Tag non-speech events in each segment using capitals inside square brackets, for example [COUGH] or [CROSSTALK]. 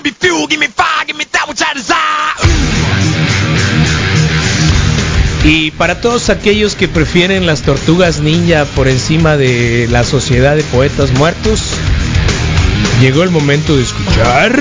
Desire. Y para todos aquellos que prefieren las tortugas ninja por encima de la sociedad de poetas muertos, llegó el momento de escuchar.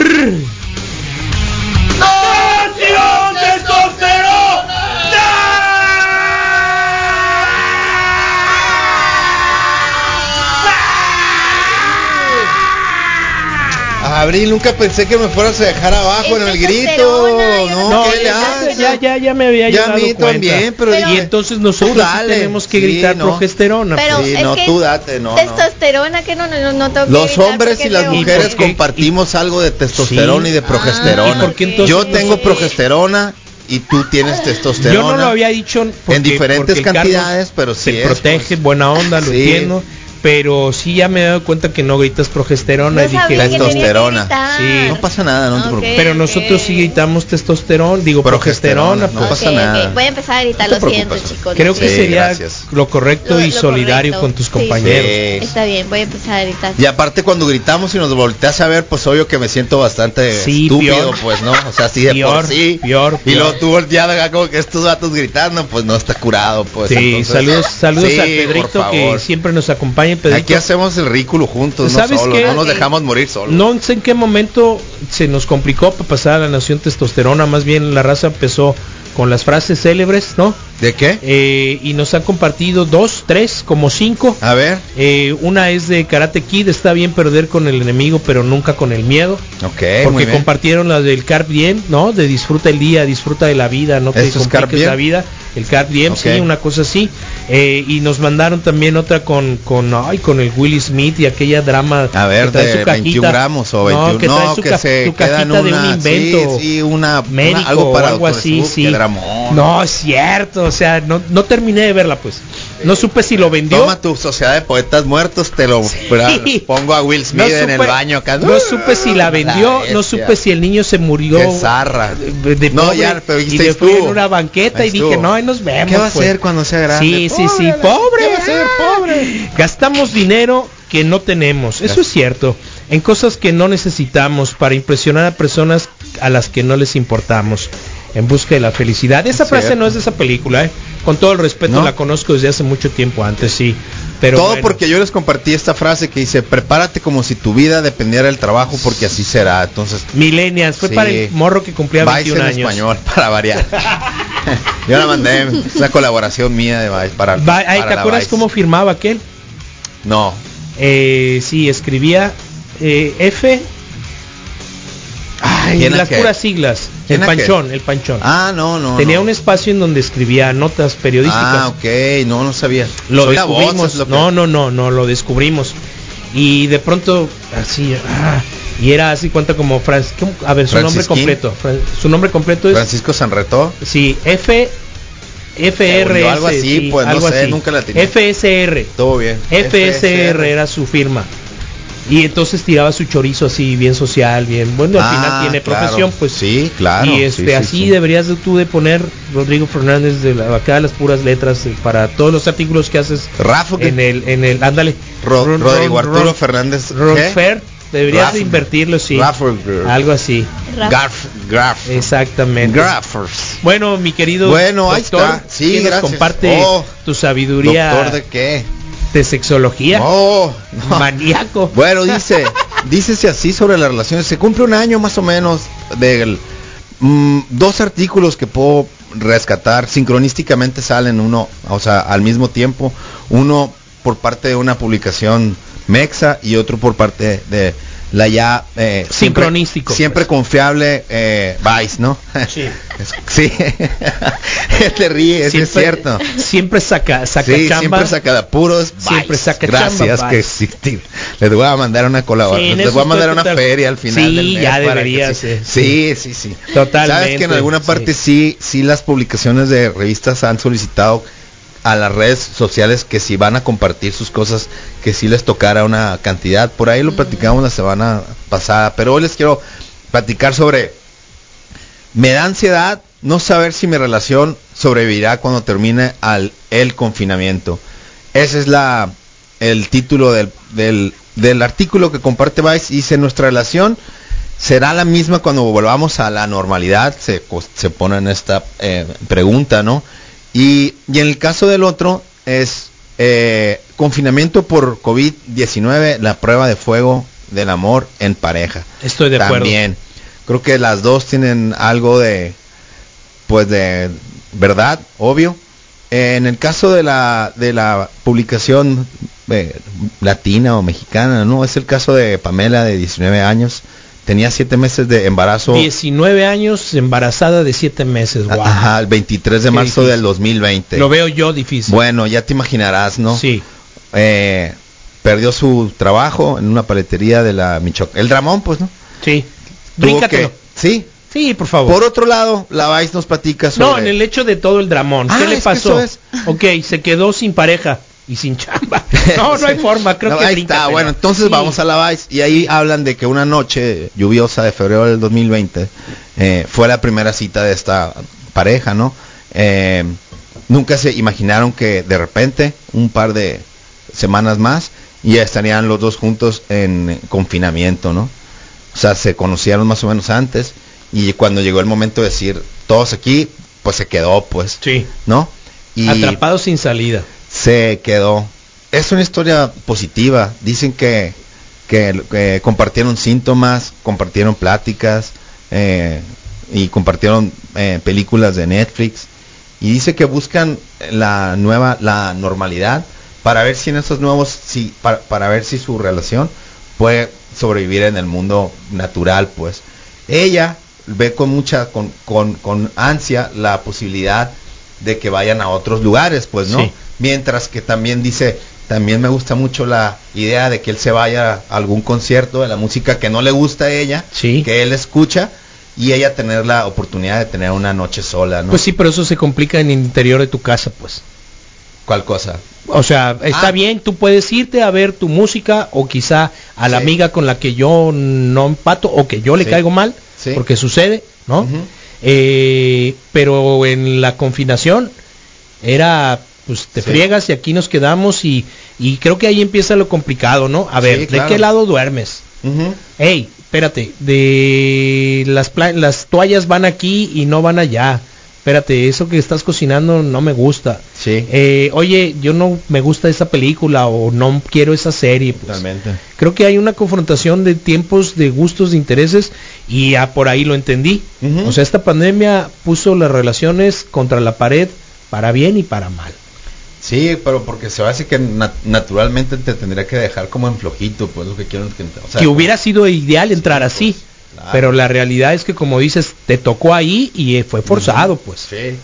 Abril, nunca pensé que me fueras a dejar abajo Es en el testosterona, grito. No, no No, ¿qué le ya, ya, ya, ya me había Ya a mí cuenta. también, pero Pero- y dije, entonces nosotros tú sí dale. tenemos que Sí, gritar no. progesterona. Pero Sí, es no, que tú date, no, no. testosterona que no, no, no tengo que Los hombres y las mujeres compartimos algo de testosterona Sí. y de progesterona. ¿Y por qué entonces Yo no? tengo progesterona y tú tienes testosterona. Yo no lo había dicho porque- en diferentes cantidades, pero sí se es, protege, pues. buena onda, lo Sí. entiendo. Pero sí ya me he dado cuenta que no gritas progesterona No y dije, Testosterona. Sí. No pasa nada, no te preocupes. pero nosotros sí gritamos testosterona, digo Progesterona, progesterona. no pues. pasa nada. Voy a empezar a gritar, No lo siento, chicos. Creo que Sí, sería gracias. lo correcto Lo- y lo solidario correcto. con tus Sí. compañeros. Sí. Está bien, voy a empezar a gritar. Y aparte cuando gritamos y nos volteas a ver, pues obvio que me siento bastante Sí, estúpido, peor. pues, ¿no? O sea, así de Peor, por sí. peor, Y luego tú volteado acá como que estos vatos gritando, pues no está curado, pues. Sí, entonces- saludos, saludos Sí, a Pedrito que siempre nos acompaña. Pedrito, Aquí hacemos el ridículo juntos, no ¿Sabes solos, qué? no nos dejamos morir solos. No sé en qué momento se nos complicó para pasar a la nación testosterona, más bien la raza empezó con las frases célebres, ¿no? ¿De qué? Eh, y nos han compartido dos, tres, como cinco. A ver. Eh, una es de Karate Kid, está bien perder con el enemigo, pero nunca con el miedo. Ok, muy porque bien. compartieron la del Carp Diem, ¿no? De disfruta el día, disfruta de la vida, no te ¿Eso es Carpe compliques la vida. El Carp Diem, Ok. sí, una cosa así. Eh, y nos mandaron también otra con, con, ay, con el Willy Smith y aquella drama. A ver, que trae de su 21 cajita. gramos o 21. No, No, que trae su, que ca- se su cajita de un invento. Sí, sí, una, una- médico algo para o algo así, sí. No, es cierto, o sea, no, no terminé de verla pues. No supe si lo vendió. Toma tu sociedad de poetas muertos, te lo Sí. [LAUGHS] pongo a Will Smith No en el baño acá. No supe si la vendió, no supe si el niño se murió. Qué zarra. De, de No, pobre, ya, pero y le fui en una banqueta Ahí y dije, no, ahí nos vemos. ¿Qué va a pues". hacer cuando sea grande? Sí, sí, sí, Pobre, pobre. ¿Qué va a hacer, pobre? Gastamos dinero que no tenemos, eso es cierto, en cosas que no necesitamos para impresionar a personas a las que no les importamos, en busca de la felicidad. Esa frase Cierto. no es de esa película, ¿eh? con todo el respeto ¿No? la conozco desde hace mucho tiempo antes, sí. Pero Todo bueno. porque yo les compartí esta frase que dice, prepárate como si tu vida dependiera del trabajo porque así será. Entonces, Millennials, fue Sí. para el morro que cumplía Vice 21 en años. español, [LAUGHS] para variar. [LAUGHS] yo la mandé, es una colaboración mía de Vice para, ay, para ¿Te acuerdas Vice. cómo firmaba aquel? No, Eh, sí, escribía eh, F. Ay, ¿Quién las puras siglas. El panchón, el panchón. ah, no, no. Tenía no. un espacio en donde escribía notas periodísticas. Ah, ok, no, no sabía. Lo Soy voz, descubrimos. es lo que- No, no, no, no, lo descubrimos. Y de pronto, así, ah, y era así cuenta como Fran- ¿cómo? a ver, su nombre completo. Fran- su nombre completo es Francisco Sanretó. sí, F FRS, O algo así, sí, pues, no sé, así. nunca la tenía. FSR. Todo bien. FSR era su firma. Y entonces tiraba su chorizo así, bien social, bien. Bueno, al Ah, final tiene claro. profesión, pues. Sí, claro, Y este, sí, sí, así sí. deberías de tú de poner Rodrigo Fernández de la, acá las puras letras eh, para todos los artículos que haces Rafa, en el, en el, ándale. Ro- Ron- Rodrigo Ron- Arturo Ron- Fernández. Fer, deberías de invertirlo, sí. Rafa- Algo así. Graf, graf. Exactamente. Graffers. Bueno, mi querido Bueno, ahí doctor, está. Sí, ¿quién nos gracias. comparte Oh, tu sabiduría ¿Doctor de qué? De sexología. Oh, no. Maníaco. Bueno, [LAUGHS] dice, dícese así sobre las relaciones. Se cumple un año más o menos de dos artículos que puedo rescatar. Sincronísticamente salen uno, o sea, al mismo tiempo. Uno por parte de una publicación Mexa y otro por parte de la ya eh, siempre- Sincronístico, siempre pues. confiable eh, Vice, ¿no? Sí. [LAUGHS] Sí. [LAUGHS] Te ríes, es cierto. Siempre saca, saca Sí, chamba. siempre saca de puros. Siempre Vice. saca Gracias chamba, que existir. Les voy a mandar una Sí, colaboración. en Les voy a mandar una total- feria al final Sí, del mes ya sí. eh, Sí, sí, sí. Totalmente, Sabes que en alguna parte sí, sí las publicaciones de revistas han solicitado a las redes sociales que si van a compartir sus cosas, que si les tocara una cantidad. Por ahí lo platicamos la semana pasada, pero hoy les quiero platicar sobre me da ansiedad no saber si mi relación sobrevivirá cuando termine al, el confinamiento. Ese es la el título del, del, del artículo que comparte Vice. Dice nuestra relación ¿Será la misma cuando volvamos a la normalidad? Se, co- se pone en esta eh, pregunta, ¿no? Y, y en el caso del otro es eh, confinamiento por COVID-19, la prueba de fuego del amor en pareja. Estoy de acuerdo. También. Creo que las dos tienen algo de, pues de verdad, obvio. Eh, en el caso de la, de la publicación eh, latina o mexicana, ¿no? Es el caso de Pamela de 19 años. Tenía 7 meses de embarazo. 19 años, embarazada de 7 meses. Wow. Ajá, el 23 de Qué marzo difícil. del 2020. Lo veo yo difícil. Bueno, ya te imaginarás, ¿no? Sí. Eh, perdió su trabajo en una paletería de la Michoacán. El Ramón, pues, ¿no? Sí. Tuvo Bríncatelo. que- Sí. Sí, por favor. Por otro lado, la Vice nos platica sobre... No, en el hecho de todo el dramón. Ah, ¿Qué le es que pasó? es. Ok, se quedó sin pareja y sin chamba. [LAUGHS] No, no hay forma, creo No, que ahí está, bueno, entonces Sí. vamos a la Vice y ahí hablan de que una noche lluviosa de febrero del 2020 eh, fue la primera cita de esta pareja, ¿no? Eh, nunca se imaginaron que de repente, un par de semanas más, ya estarían los dos juntos en confinamiento, ¿no? O sea, se conocieron más o menos antes y cuando llegó el momento de decir, todos aquí, pues se quedó, pues, Sí. ¿no? Y Atrapado sin salida. Se quedó. Es una historia positiva. Dicen que, que, compartieron síntomas, compartieron pláticas eh, y compartieron eh, películas de Netflix. Y dice que buscan la nueva, la normalidad para ver si en esos nuevos, si, para, para ver si su relación puede sobrevivir en el mundo natural, pues. Ella ve con mucha, con, con, con ansia la posibilidad de que vayan a otros lugares, pues, ¿no? Sí. Mientras que también dice, también me gusta mucho la idea de que él se vaya a algún concierto de la música que no le gusta a ella, Sí. que él escucha, y ella tener la oportunidad de tener una noche sola, ¿no? Pues sí, pero eso se complica en el interior de tu casa, pues. ¿Cuál cosa? O sea, está Ah. bien, tú puedes irte a ver tu música o quizá a la Sí. amiga con la que yo no empato o que yo le Sí. caigo mal, Sí. porque sucede, ¿no? Eh, pero en la confinación era, pues te Sí. friegas y aquí nos quedamos y, y creo que ahí empieza lo complicado, ¿no? A Sí, ver, ¿de qué lado duermes? Ey, espérate, de las, las toallas van aquí y no van allá. Espérate, eso que estás cocinando no me gusta. Sí. Eh, oye, yo no me gusta esa película o no quiero esa serie. pues. Totalmente. Creo que hay una confrontación de tiempos, de gustos, de intereses y ya por ahí lo entendí. O sea, esta pandemia puso las relaciones contra la pared para bien y para mal. Sí, pero porque se hace que na- naturalmente te tendría que dejar como en flojito, pues lo que quiero que, o sea, que como- hubiera sido ideal entrar pues, así. claro. Pero la realidad es que como dices, te tocó ahí y eh, fue forzado, pues. Sí.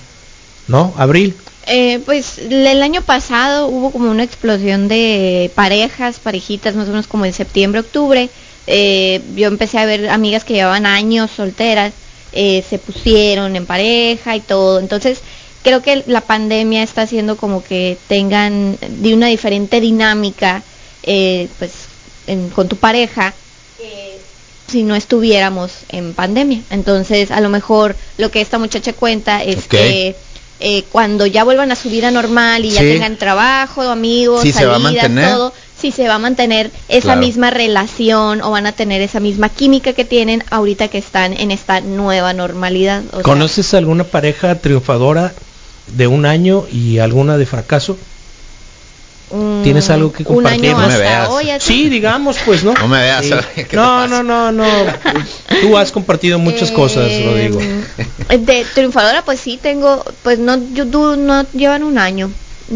¿No? Abril. Eh, pues el año pasado hubo como una explosión de parejas, parejitas, más o menos como en septiembre, octubre. Eh, yo empecé a ver amigas que llevaban años solteras, eh, se pusieron en pareja y todo. Entonces, creo que la pandemia está haciendo como que tengan de una diferente dinámica, eh, pues, en- con tu pareja. si no estuviéramos en pandemia. Entonces, a lo mejor lo que esta muchacha cuenta es que eh, cuando ya vuelvan a su vida normal y ya tengan trabajo, amigos, Sí, salidas, todo, si se va a mantener esa Claro. misma relación o van a tener esa misma química que tienen ahorita que están en esta nueva normalidad. O sea, ¿Conoces alguna pareja triunfadora de un año y alguna de fracaso? mm, ¿Tienes algo que Un compartir? año No me veas. hoy. Sí, digamos, pues, ¿no? No me veas, Sí. ¿qué te No, no, no, no. Tú has compartido muchas cosas, Eh, Rodrigo. De triunfadora, pues sí, tengo, pues no, yo, du- no llevan un año,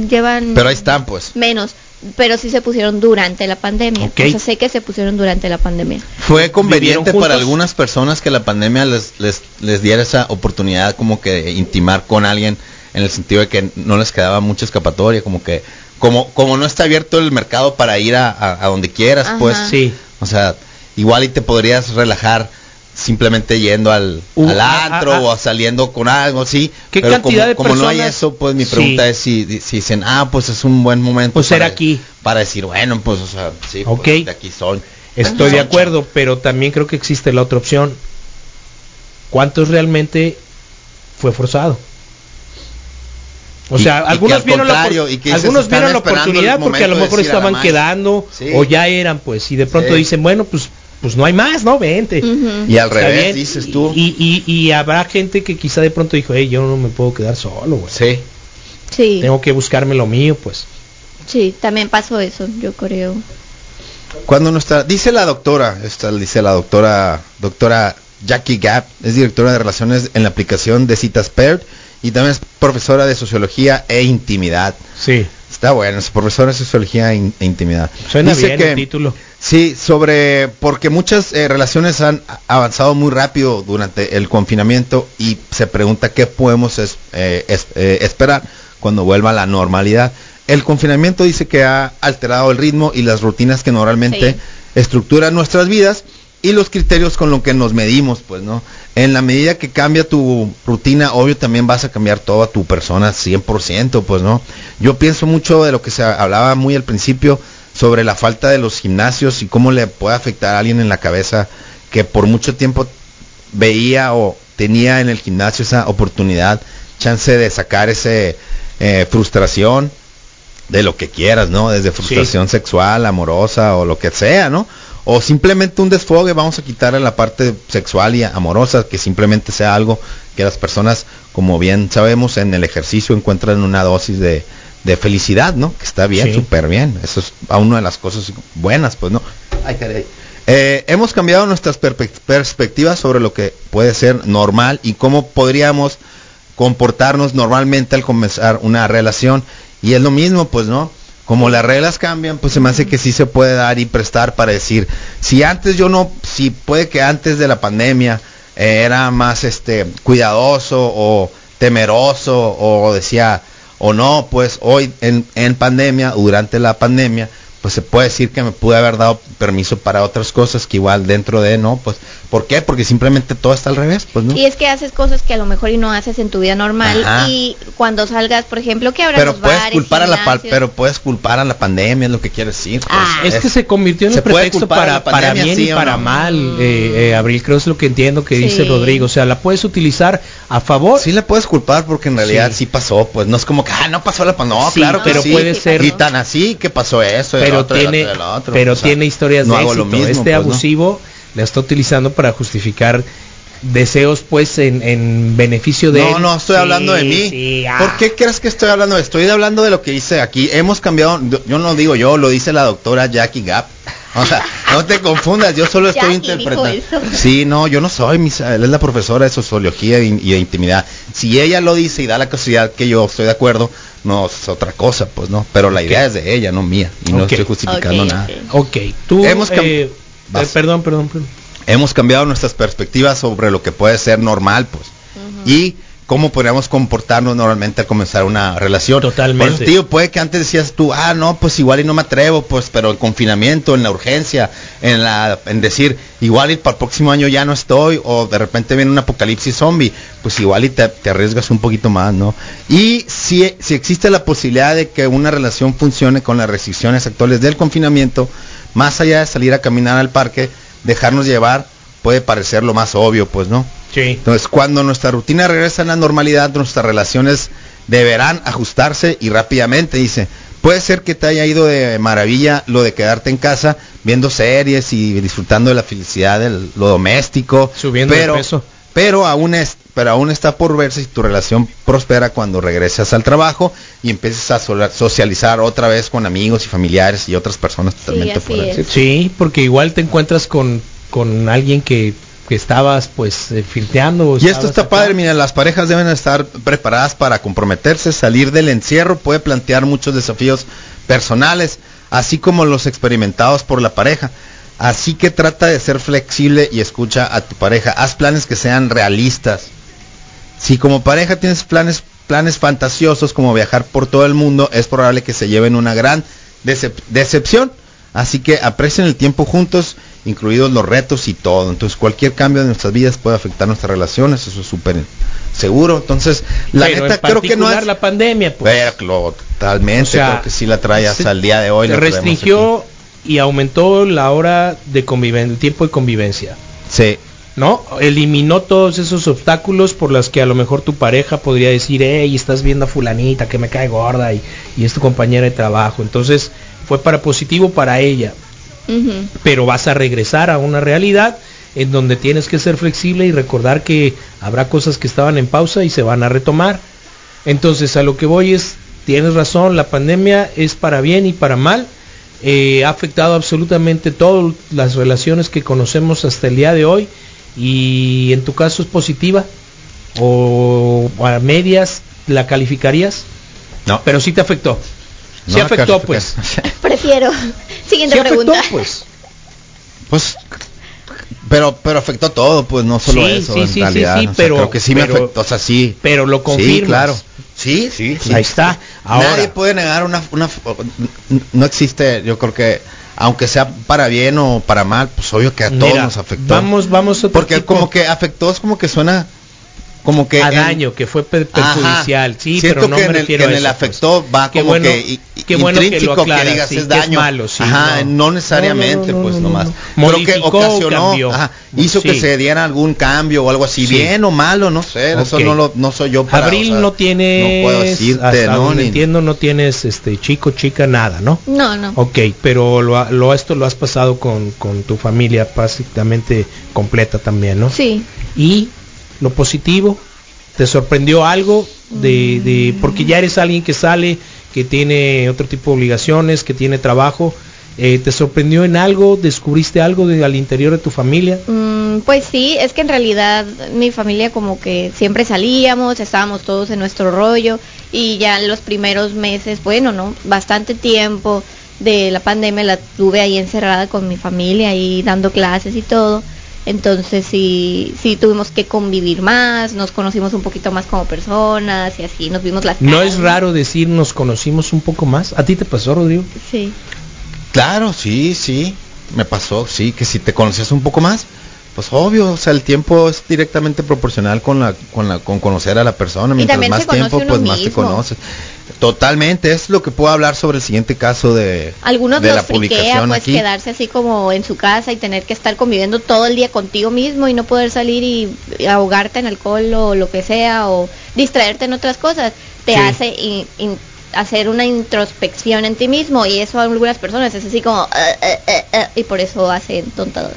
llevan Pero ahí están, pues. menos, pero sí se pusieron durante la pandemia. Ok. O sea, sé que se pusieron durante la pandemia. Fue conveniente ¿Vivieron para algunas personas que la pandemia les, les, les diera esa oportunidad como que de intimar con alguien en el sentido de que no les quedaba mucha escapatoria, como que como como no está abierto el mercado para ir a, a- a donde quieras, Ajá. pues, Sí. o sea, igual y te podrías relajar simplemente yendo al, Uh, al ah, antro ah, ah. o saliendo con algo, sí. ¿Qué pero cantidad como, de como no hay eso, pues mi Sí. pregunta es si, si dicen, ah, pues es un buen momento Pues para, era aquí. para decir, bueno, pues, o sea, sí, pues, de aquí soy. Estoy de acuerdo, pero también creo que existe la otra opción. ¿Cuántos realmente fue forzado? O sea, y algunos al vieron la, algunos vieron la oportunidad porque a lo mejor estaban quedando Sí. o ya eran, pues, y de pronto Sí. dicen, bueno, pues pues no hay más, ¿no? Vente. Ujú. Y al revés, bien. dices tú. Y, y, y habrá gente que quizá de pronto dijo, hey, yo no me puedo quedar solo, güey. sí. Sí, Tengo que buscarme lo mío, pues. sí, también pasó eso, yo creo. Cuando nuestra, dice la doctora, esta dice la doctora, doctora Jackie Gap, es directora de relaciones en la aplicación de citas Paired y también es profesora de sociología e intimidad. Sí. Está bueno, es profesora de sociología e e intimidad. Suena Dice bien que- el título. Sí, sobre porque muchas eh, relaciones han avanzado muy rápido durante el confinamiento y se pregunta qué podemos es- eh, es- eh, esperar cuando vuelva a la normalidad. El confinamiento dice que ha alterado el ritmo y las rutinas que normalmente Sí. estructuran nuestras vidas y los criterios con los que nos medimos, pues, ¿no? En la medida que cambia tu rutina, obvio también vas a cambiar toda tu persona 100%, pues, ¿no? Yo pienso mucho de lo que se hablaba muy al principio sobre la falta de los gimnasios y cómo le puede afectar a alguien en la cabeza que por mucho tiempo veía o tenía en el gimnasio esa oportunidad, chance de sacar ese eh, frustración de lo que quieras, ¿no? Desde frustración sexual, amorosa o lo que sea, ¿no? O simplemente un desfogue, vamos a quitarle la parte sexual y amorosa, que simplemente sea algo que las personas, como bien sabemos, en el ejercicio encuentran una dosis de, de felicidad, ¿no? Que está bien, Sí. súper bien. Eso es a una de las cosas buenas, pues, ¿no? Ay, caray. Eh, hemos cambiado nuestras perspectivas sobre lo que puede ser normal y cómo podríamos comportarnos normalmente al comenzar una relación. Y es lo mismo, pues, ¿no? Como las reglas cambian, pues se me hace que sí se puede dar y prestar para decir, si antes yo no, si puede que antes de la pandemia eh, era más este cuidadoso o temeroso o decía o no, pues hoy en, en pandemia, durante la pandemia, pues se puede decir que me pude haber dado permiso para otras cosas que igual dentro de, ¿no? Pues, ¿por qué? Porque simplemente todo está al revés, pues, ¿no? Y es que haces cosas que a lo mejor y no haces en tu vida normal Ajá. y cuando salgas, por ejemplo, que habrá pero los puedes bares, culpar a la pero puedes culpar a la pandemia es lo que quiero decir pues. Ah. Es que se convirtió en se un pretexto para, bien sí y para no? mal, eh, eh, Abril, creo es lo que entiendo que dice. Rodrigo. O sea, la puedes utilizar a favor. sí la puedes culpar porque en realidad sí, Sí. pasó pues no es como que ah no pasó la pandemia no Sí, claro que pero sí. puede ser- y tan así que pasó eso el pero otro, y el tiene, otro, y el otro. pero O sea, tiene historias de éxito. lo mismo, este pues, ¿no? abusivo la está utilizando para justificar deseos, pues, en, en beneficio de No, él. no, estoy Sí, hablando de mí. sí, ah. ¿Por qué crees que estoy hablando? Estoy hablando de lo que dice aquí. Hemos cambiado, yo- no digo yo, lo dice la doctora Jackie Gap. O sea, [LAUGHS] no te confundas, yo solo estoy Jackie interpretando. Sí, no, yo no soy, mis, él es la profesora de sociología y, y de intimidad. Si ella lo dice y da la casualidad que yo estoy de acuerdo, no es otra cosa, pues no. Pero la idea es de ella, no mía. Y no estoy justificando nada. ok. Ok, tú... Hemos eh, Vas. eh, perdón, perdón, perdón. hemos cambiado nuestras perspectivas sobre lo que puede ser normal, pues. Y cómo podríamos comportarnos normalmente al comenzar una relación. Totalmente. Por eso, tío, puede que antes decías tú, ah, no, pues igual y no me atrevo, pues, pero el confinamiento, en la urgencia, en la, en decir, igual y para el próximo año ya no estoy, o de repente viene un apocalipsis zombie, pues igual y te, te arriesgas un poquito más, ¿no? Y si, si existe la posibilidad de que una relación funcione con las restricciones actuales del confinamiento, más allá de salir a caminar al parque, dejarnos llevar, puede parecer lo más obvio, pues, ¿no? Sí. Entonces, cuando nuestra rutina regresa a la normalidad, nuestras relaciones deberán ajustarse y rápidamente, dice. Puede ser que te haya ido de maravilla lo de quedarte en casa viendo series y disfrutando de la felicidad de lo doméstico, Subiendo de pero, peso. pero aún es, pero aún está por verse si tu relación prospera cuando regresas al trabajo y empieces a socializar otra vez con amigos y familiares y otras personas totalmente así fuera. es. Sí, porque igual te encuentras con, con alguien que, que estabas pues eh, filteando. Y esto está acá. padre, mira, las parejas deben estar preparadas para comprometerse, salir del encierro puede plantear muchos desafíos personales, así como los experimentados por la pareja. Así que trata de ser flexible y escucha a tu pareja. Haz planes que sean realistas. Si como pareja tienes planes planes fantasiosos como viajar por todo el mundo, es probable que se lleven una gran decep- decepción. Así que aprecien el tiempo juntos, incluidos los retos y todo. Entonces cualquier cambio en nuestras vidas puede afectar nuestras relaciones, eso es súper seguro. Entonces, la Pero neta en creo que no es... la pandemia, pues. Pero totalmente, O sea, creo que sí la trae hasta el día de hoy. se restringió y aumentó la hora de convivencia, el tiempo de convivencia. Sí, ¿no? Eliminó todos esos obstáculos por los que a lo mejor tu pareja podría decir, hey, estás viendo a fulanita que me cae gorda y, y es tu compañera de trabajo. Entonces fue para positivo para ella. Pero vas a regresar a una realidad en donde tienes que ser flexible y recordar que habrá cosas que estaban en pausa y se van a retomar. Entonces a lo que voy es, tienes razón, la pandemia es para bien y para mal. Eh, ha afectado absolutamente todas las relaciones que conocemos hasta el día de hoy y en tu caso es positiva o a medias la calificarías, No, pero sí te afectó. Sí no, afectó califica- pues. [LAUGHS] Prefiero. Siguiente Sí afectó pregunta. pues. Pues, pero, pero afectó todo, pues no solo Sí, eso, sí, en sí, sí, realidad. sí, o sea, pero- creo que sí me afectó, o sea, sí. Pero lo Sí, confirmas. claro. Sí, sí, sí. Ahí está. Ahora. Nadie puede negar una, una, no existe, yo creo que, aunque sea para bien o para mal, pues obvio que a todos Mira, nos afectó. Vamos, vamos a Porque tipo- como que afectó, es como que suena, como que a en- daño, que fue per- perjudicial, Ajá. sí, Siento pero no que me en el, refiero que en a el eso, afectó pues. va Qué como bueno- que qué bueno que lo intrínseco que, digas sí, es que es daño. malo, sí, Ajá, no. no, necesariamente, No, no, no, pues no, no, nomás. no. Creo que ocasionó, ajá, hizo Sí. que se diera algún cambio o algo así, Sí. bien o malo, no sé, eso Ok. no lo no soy yo para Abril o sea, no tienes, no puedo decirte, hasta ¿no? donde Ni- entiendo, no tienes este chico, chica, nada, ¿no? No, no. Ok, pero lo, ha- lo esto lo has pasado con, con tu familia básicamente completa también, ¿no? Sí. Y lo positivo, ¿te sorprendió algo de, de porque ya eres alguien que sale, que tiene otro tipo de obligaciones, que tiene trabajo? eh, ¿Te sorprendió en algo? ¿Descubriste algo de, al interior de tu familia? Mm, pues sí, es que en realidad mi familia como que siempre salíamos, estábamos todos en nuestro rollo y ya en los primeros meses, bueno, ¿no? Bastante tiempo de la pandemia la tuve ahí encerrada con mi familia y dando clases y todo. Entonces sí, sí tuvimos que convivir más, nos conocimos un poquito más como personas y así nos vimos las ¿No caras. es raro decir nos conocimos un poco más? ¿A ti te pasó, Rodrigo? Sí. Claro, sí, sí, me pasó, sí, que si te conocías un poco más, pues obvio, o sea, el tiempo es directamente proporcional con la, con la, con conocer a la persona, mientras también más se conoce tiempo, uno pues más te conoces. Totalmente, es lo que puedo hablar sobre el siguiente caso de, Algunos de los la friquea publicación pues aquí. quedarse así como en su casa y tener que estar conviviendo todo el día contigo mismo y no poder salir y, y ahogarte en alcohol o lo que sea o distraerte en otras cosas te Sí. hace in- in- hacer una introspección en ti mismo y eso a algunas personas es así como "Eh, eh, eh, eh", y por eso hacen tontadas.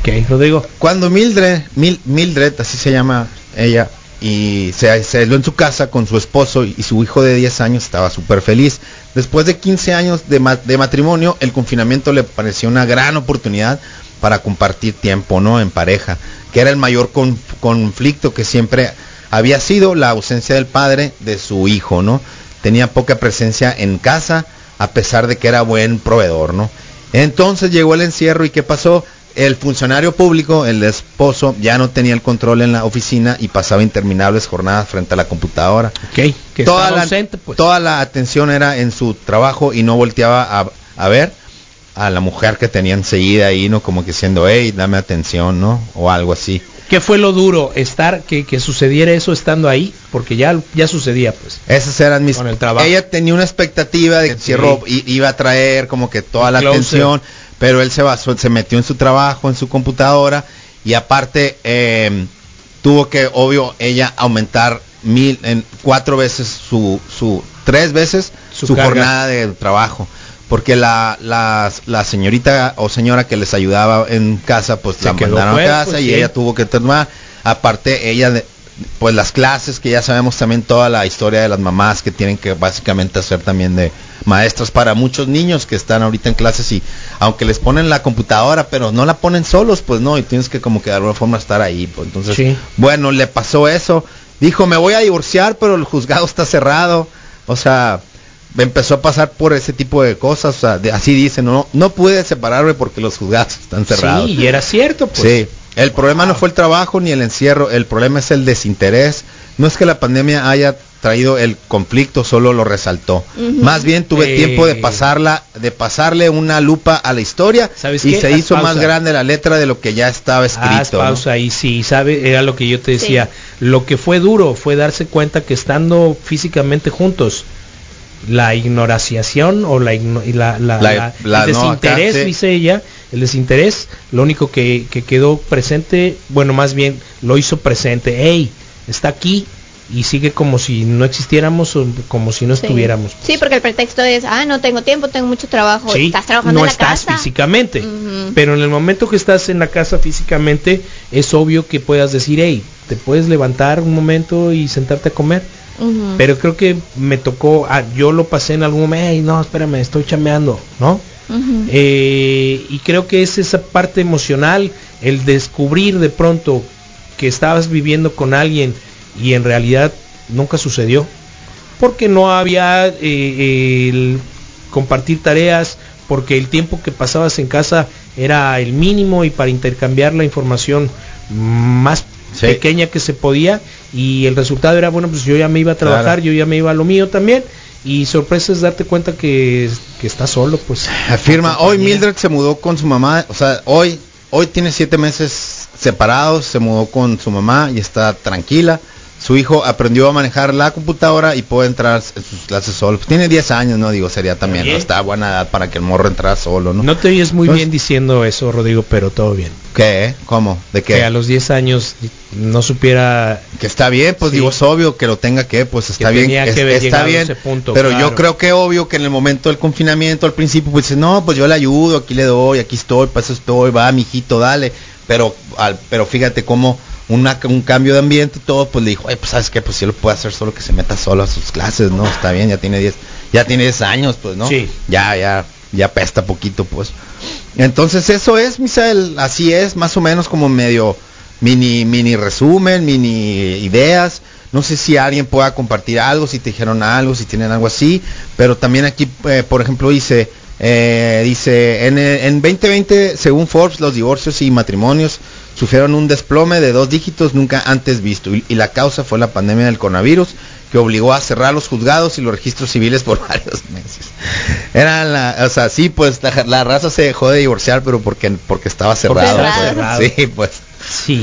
Ok, Rodrigo. Cuando Mildred, Mil- Mildred, así se llama ella, y se, aisló en su casa con su esposo y, su hijo de 10 años estaba súper feliz. Después de 15 años de, de matrimonio, el confinamiento le pareció una gran oportunidad para compartir tiempo, ¿no? En pareja, que era el mayor con- conflicto que siempre había sido la ausencia del padre de su hijo, ¿no? Tenía poca presencia en casa, a pesar de que era buen proveedor, ¿no? Entonces llegó el encierro y ¿qué pasó? El funcionario público, el esposo, ya no tenía el control en la oficina y pasaba interminables jornadas frente a la computadora. Ok, que toda, estaba la, ausente, pues. toda la atención era en su trabajo y no volteaba a, a ver a la mujer que tenía enseguida ahí, ¿no? Como que diciendo, hey, dame atención, ¿no? O algo así. ¿Qué fue lo duro? Estar, que, que sucediera eso estando ahí, porque ya, ya sucedía, pues. Esas eran mis... Con el trabajo. Ella tenía una expectativa de que Sí. I- iba a traer como que toda la closer. atención, pero él se basó, se metió en su trabajo, en su computadora y aparte eh, tuvo que, obvio, ella aumentar mil, en cuatro veces su, su, tres veces Su jornada de trabajo. Porque la, la, la señorita o señora que les ayudaba en casa, pues Se la mandaron a casa pues, y sí. ella tuvo que tomar. Aparte, ella, pues las clases, que ya sabemos también toda la historia de las mamás que tienen que básicamente hacer también de maestras para muchos niños que están ahorita en clases y aunque les ponen la computadora, pero no la ponen solos, pues no, y tienes que como que de alguna forma estar ahí. Pues entonces, Sí. bueno, le pasó eso. Dijo, me voy a divorciar, pero el juzgado está cerrado. O sea, empezó a pasar por ese tipo de cosas. O sea, de- así dicen, no, no pude separarme porque los juzgados están cerrados. Sí, y era cierto, pues. Sí, el problema no fue el trabajo ni el encierro, el problema es el desinterés. No es que la pandemia haya traído el conflicto, solo lo resaltó. Más bien tuve Eh. tiempo de pasarla, de pasarle una lupa a la historia ¿Sabes y qué? se Haz hizo más grande la letra de lo que ya estaba Haz escrito. ¿no? pausa ahí, sí, sabe, era lo que yo te decía. Lo que fue duro fue darse cuenta que estando físicamente juntos, la ignoraciación o la, igno- y la, la- La- la- la- el no, acá, desinterés, sí. dice ella, el desinterés, lo único que, que quedó presente, bueno, más bien lo hizo presente. Hey, está aquí, y sigue como si no existiéramos o como si no Sí. estuviéramos. Sí, porque el pretexto es, ah, no tengo tiempo, tengo mucho trabajo. Sí, estás trabajando no en la estás casa. físicamente, Ujú. pero en el momento que estás en la casa físicamente es obvio que puedas decir, hey, te puedes levantar un momento y sentarte a comer. Pero creo que me tocó, ah, yo lo pasé en algún momento, hey, no, espérame, estoy chameando, ¿no? Eh, y creo que es esa parte emocional, el descubrir de pronto que estabas viviendo con alguien y en realidad nunca sucedió, porque no había eh, el compartir tareas, porque el tiempo que pasabas en casa era el mínimo y para intercambiar la información más Sí. pequeña que se podía y el resultado era bueno pues yo ya me iba a trabajar Claro. yo ya me iba a lo mío también y sorpresa es darte cuenta que, que estás solo pues Afirma, hoy. Mildred se mudó con su mamá, o sea, hoy, hoy tiene siete meses separados, se mudó con su mamá y está tranquila. Su hijo aprendió a manejar la computadora y puede entrar en sus clases solo. Pues tiene 10 años, ¿no? Digo, sería también. ¿no? está buena edad para que el morro entrara solo, ¿no? No te oyes muy bien diciendo eso, Rodrigo, pero todo bien. ¿Qué? ¿Cómo? ¿De qué? Que a los 10 años no supiera... Que está bien, pues Sí. digo, es obvio que lo tenga que, pues está bien, tenía es- que está bien, ese punto, pero yo creo que obvio que en el momento del confinamiento al principio pues dice, no, pues yo le ayudo, aquí le doy, aquí estoy, para eso estoy, va, mijito, dale, pero al, pero fíjate cómo una, un cambio de ambiente y todo, pues le dijo, "Ay, pues sabes qué, pues si lo puede hacer solo que se meta solo a sus clases, ¿no? Está bien, ya tiene 10, ya tiene 10 años, pues, ¿no? Sí. Ya, ya, ya pesta poquito, pues. Entonces eso es, Misael, así es, más o menos como medio mini, mini resumen, mini ideas. No sé si alguien pueda compartir algo, si te dijeron algo, si tienen algo así, pero también aquí, eh, por ejemplo, dice, eh, dice, en, en 2020, según Forbes, los divorcios y matrimonios sufrieron un desplome de dos dígitos nunca antes visto, y, y la causa fue la pandemia del coronavirus, que obligó a cerrar los juzgados y los registros civiles por [LAUGHS] varios meses. Era la, o sea, sí, pues la, la raza se dejó de divorciar, pero porque, porque estaba cerrado. estaba pues. cerrado. Sí, pues. Sí.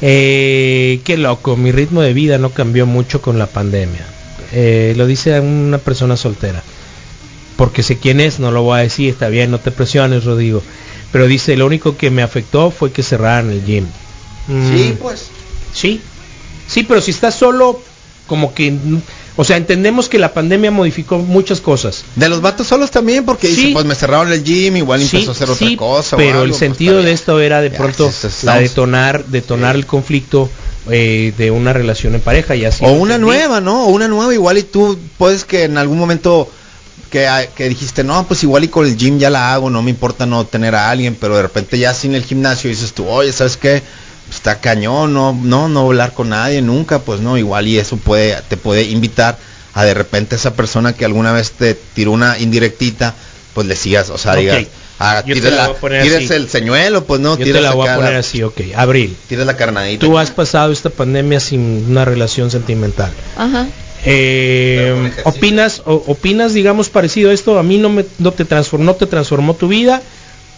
Eh, qué loco, mi ritmo de vida no cambió mucho con la pandemia. Eh, lo dice una persona soltera. Porque sé quién es, no lo voy a decir, está bien, no te presiones, Rodrigo. Pero dice, lo único que me afectó fue que cerraran el gym. Mm, pues. Sí, sí, pero si estás solo, como que, o sea, entendemos que la pandemia modificó muchas cosas. De los vatos solos también, porque Sí. dice, pues me cerraron el gym, igual Sí, empezó a hacer sí, otra cosa. o pero algo, el pues, sentido de esto era de Ya, pronto sí, sí, la detonar, detonar el conflicto eh, de una relación en pareja y así. O una entendí. nueva, ¿no? O una nueva igual y tú puedes que en algún momento que, ah, que dijiste, no, pues igual y con el gym ya la hago, no me importa no tener a alguien, pero de repente ya sin el gimnasio dices tú, oye, ¿sabes qué? Está cañón, no, no, no hablar con nadie nunca, pues no, igual y eso puede, te puede invitar a de repente esa persona que alguna vez te tiró una indirectita, pues le sigas, o sea, Ok. digas, ah, tires, la la- voy a poner tires así. el señuelo, pues no, Yo te tires la voy a poner la- así, ok. Abril, tires la carnadita. tú has pasado esta pandemia sin una relación sentimental. Ajá. Ejercicio. opinas o- opinas digamos parecido a esto a mí no me no te transformó no te transformó tu vida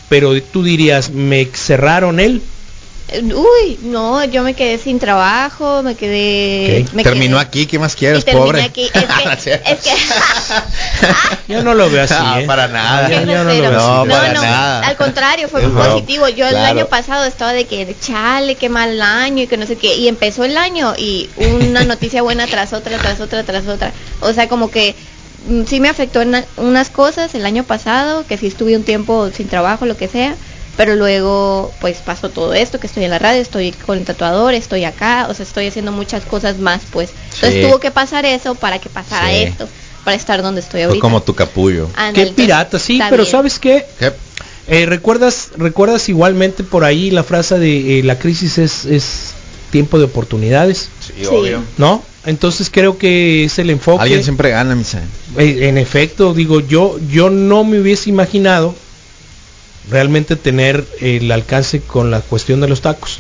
pero tú dirías me cerraron él Eh, Uy, no, yo me quedé sin trabajo, me quedé... Me Terminó quedé- aquí, ¿qué más y quieres, terminé pobre? aquí. Es que, [LAUGHS] es que [LAUGHS] yo no lo veo así No, ¿eh? para nada. yo, Qué yo no lo grosero. veo No, así no, para no, nada. al contrario, fue [LAUGHS] muy positivo. Yo el año pasado estaba de que, chale, qué mal año y que no sé qué. Y empezó el año y una noticia buena tras otra, tras otra, tras otra. O sea, como que mm, sí me afectó en na- unas cosas el año pasado, que sí estuve un tiempo sin trabajo, lo que sea. Pero luego, pues pasó todo esto, que estoy en la radio, estoy con el tatuador, estoy acá, o sea, estoy haciendo muchas cosas más, pues. Entonces Sí. tuvo que pasar eso para que pasara Sí. esto, para estar donde estoy Fue ahorita. como tu capullo. Ándale, qué pirata sí pero sabes qué ¿Qué? Eh, recuerdas recuerdas igualmente por ahí la frase de eh, la crisis es es tiempo de oportunidades Sí, Sí. obvio. no entonces creo que es el enfoque Alguien siempre gana, misa. Eh, en efecto, digo, yo, yo no me hubiese imaginado realmente tener el alcance con la cuestión de los tacos.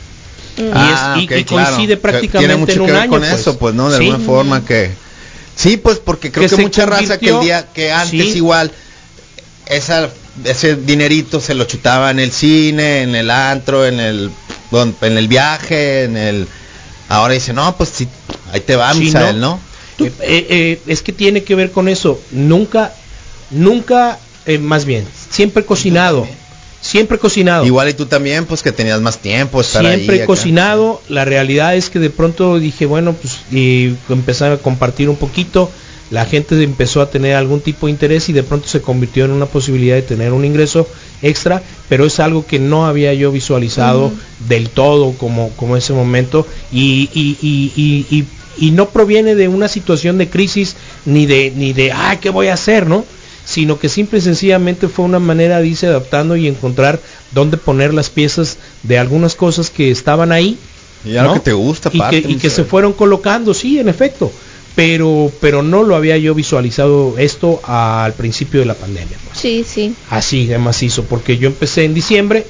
Mm. Ah, y, ok, y claro. coincide Que prácticamente Tiene mucho en un que ver año, con pues. eso, pues, ¿no? De Sí. alguna forma que... Sí, pues, porque creo Que mucha raza que el día que antes Sí. igual esa ese dinerito se lo chutaba en el cine, en el antro, en el en el viaje, en el ahora dice, "No, pues sí, ahí te va, Sí, Misael, ¿no? ¿no?" Tú- eh, eh, es que tiene que ver con eso. Nunca, nunca, eh, más bien, siempre he cocinado. Siempre he cocinado. Igual y tú también, pues que tenías más tiempo estar Siempre ahí he acá. cocinado. La realidad es que de pronto dije, bueno, pues y empezar a compartir un poquito. La gente empezó a tener algún tipo de interés y de pronto se convirtió en una posibilidad de tener un ingreso extra, pero es algo que no había yo visualizado del todo como, como ese momento y, y, y, y, y- y no proviene de una situación de crisis ni de, ni de, ay, ¿qué voy a hacer? ¿no? Sino que simple y sencillamente fue una manera de irse adaptando y encontrar dónde poner las piezas de algunas cosas que estaban ahí Y ya lo que te gusta, y que, y se fueron colocando, sí, en efecto, pero pero no lo había yo visualizado esto al principio de la pandemia, pues. Sí, sí. así de macizo, porque yo empecé en diciembre,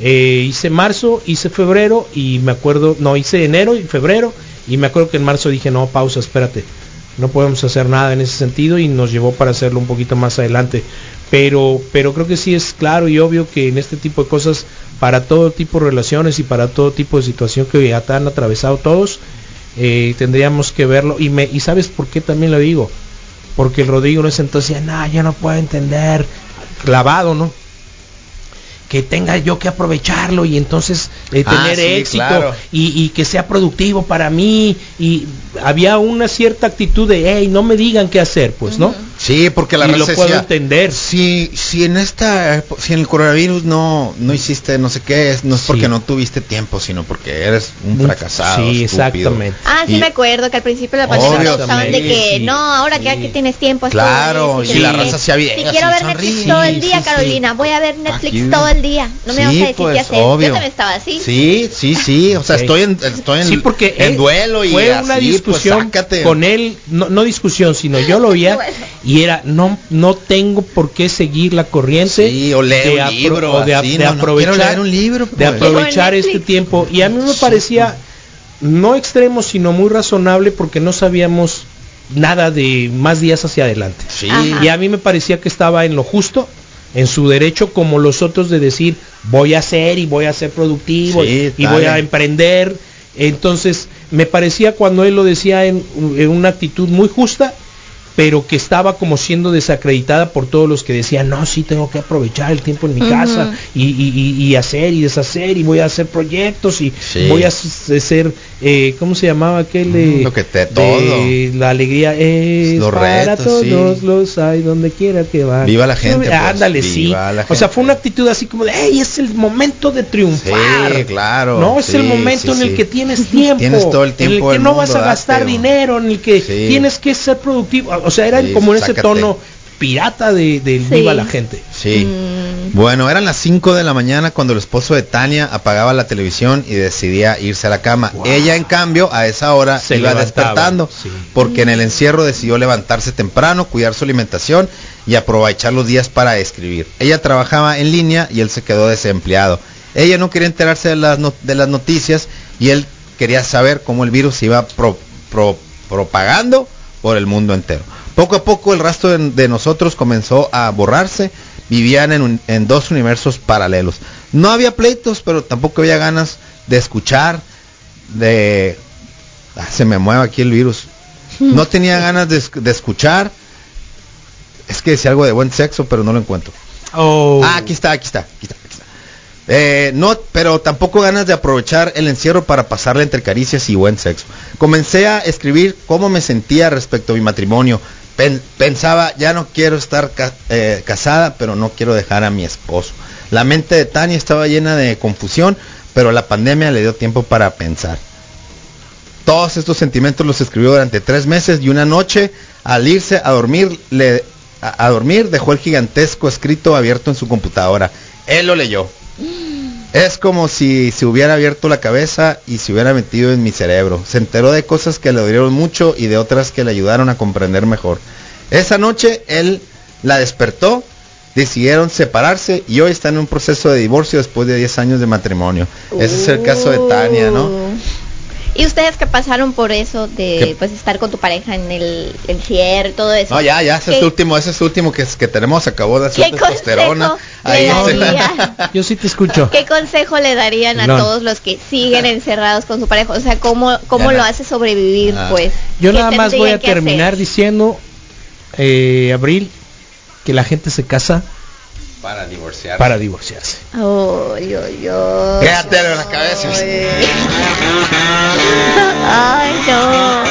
eh, hice marzo, hice febrero y me acuerdo, no, hice enero y febrero y me acuerdo que en marzo dije, no, pausa, espérate, no podemos hacer nada en ese sentido y nos llevó para hacerlo un poquito más adelante. Pero, pero creo que sí es claro y obvio que en este tipo de cosas, para todo tipo de relaciones y para todo tipo de situación que ya han atravesado todos, eh, tendríamos que verlo. Y, me, y sabes por qué también lo digo, porque el Rodrigo no es entonces, no, yo no puedo entender, clavado, ¿no? Que tenga yo que aprovecharlo y entonces eh, Ah, tener sí, éxito claro. y, y que sea productivo para mí. Y había una cierta actitud de hey no me digan qué hacer pues no Sí, porque la y lo raza puedo decía, entender Si, si en esta, si en el coronavirus no, no hiciste no sé qué, es, no es porque Sí. no tuviste tiempo, sino porque eres un fracasado. sí, estúpido. exactamente. Ah, sí Y- me acuerdo que al principio de la pandemia estaban de que sí, no, ahora que aquí tienes tiempo. Claro, y la raza hacía videos Si quiero ver sonríe. Netflix todo el día, sí, sí. Carolina, voy a ver Netflix Aquí, todo el día. No me vas a decir pues, qué hacer. obvio. Yo también estaba así. Sí, sí, sí, o sea, Ok. estoy en, estoy en, sí porque en duelo y fue así, una pues, discusión con él no, no discusión sino yo lo [LAUGHS] Bueno. Y era no no tengo por qué seguir la corriente Sí, o leer de un apro- libro, o de, así, de no, no aprovechar quiero leer un libro, de pues. aprovechar este tiempo. Y a mí me parecía no extremo sino muy razonable porque no sabíamos nada de más días hacia adelante. Sí, y a mí me parecía que estaba en lo justo, en su derecho como los otros de decir voy a hacer y voy a ser productivo Sí, y voy a emprender. Entonces me parecía cuando él lo decía en, en una actitud muy justa, pero que estaba como siendo desacreditada por todos los que decían, no, sí tengo que aprovechar el tiempo en mi casa y, y- y- hacer y deshacer y voy a hacer proyectos y Sí. voy a ser, eh, ¿cómo se llamaba aquel? de- Mm, lo que te- de todo. La alegría es Los para retos, todos sí. los hay donde quiera que van. Viva la gente, pues, Ándale, sí. O sea, fue una actitud así como de, hey, es el momento de triunfar. Sí, claro, No, es sí, el momento en el que tienes [LAUGHS] tiempo. Tienes todo el En tiempo el que no mundo, vas a gastar date, dinero, en el que tienes que ser productivo. O sea, era como en ese sácate. tono pirata de, Sí. viva la gente. Sí. Mm. Bueno, eran las 5 de la mañana cuando el esposo de Tania apagaba la televisión y decidía irse a la cama. Wow. Ella, en cambio, a esa hora Se iba levantaba, despertando, sí. porque en el encierro decidió levantarse temprano, cuidar su alimentación y aprovechar los días para escribir. Ella trabajaba en línea y él se quedó desempleado. Ella no quería enterarse de las, no- de las noticias y él quería saber cómo el virus se iba pro- pro- propagando por el mundo entero. Poco a poco el rastro de, de nosotros comenzó a borrarse, vivían en, un- en dos universos paralelos. No había pleitos, pero tampoco había ganas de escuchar, de... Ah, se me mueve aquí el virus. No tenía ganas de escuchar. Es que decía algo de buen sexo, pero no lo encuentro. Oh. Ah, aquí está, aquí está, aquí está. aquí está. Eh, no, pero tampoco ganas de aprovechar el encierro para pasarle entre caricias y buen sexo. Comencé a escribir cómo me sentía respecto a mi matrimonio. Pen- pensaba, ya no quiero estar eh, casada, pero no quiero dejar a mi esposo. La mente de Tania estaba llena de confusión, pero la pandemia le dio tiempo para pensar. Todos estos sentimientos los escribió durante tres meses y una noche, al irse a dormir, le, a dormir dejó el gigantesco escrito abierto en su computadora. Él lo leyó. Es como si se hubiera abierto la cabeza y se hubiera metido en mi cerebro. Se enteró de cosas que le dolieron mucho y de otras que le ayudaron a comprender mejor. Esa noche él la despertó, decidieron separarse y hoy está en un proceso de divorcio después de 10 años de matrimonio. Ese es el caso de Tania, ¿no? Y ustedes que pasaron por eso de ¿Qué? pues estar con tu pareja en el encierro y todo eso. No, ya, ya, ese es ¿Qué- el último, ese es el último que, que tenemos, acabó de ¿Qué hacer testosterona. consejo Ahí? [LAUGHS] Yo sí te escucho. ¿Qué consejo le darían a todos los que siguen encerrados con su pareja? O sea, ¿cómo, cómo Ya lo hace sobrevivir, Ah. pues? Yo ¿Qué nada más voy a terminar hacer? diciendo, eh, Abril, que la gente se casa Para divorciar. para divorciarse. Ay, ay, ay. Quédatelo en la cabeza. Ay, no.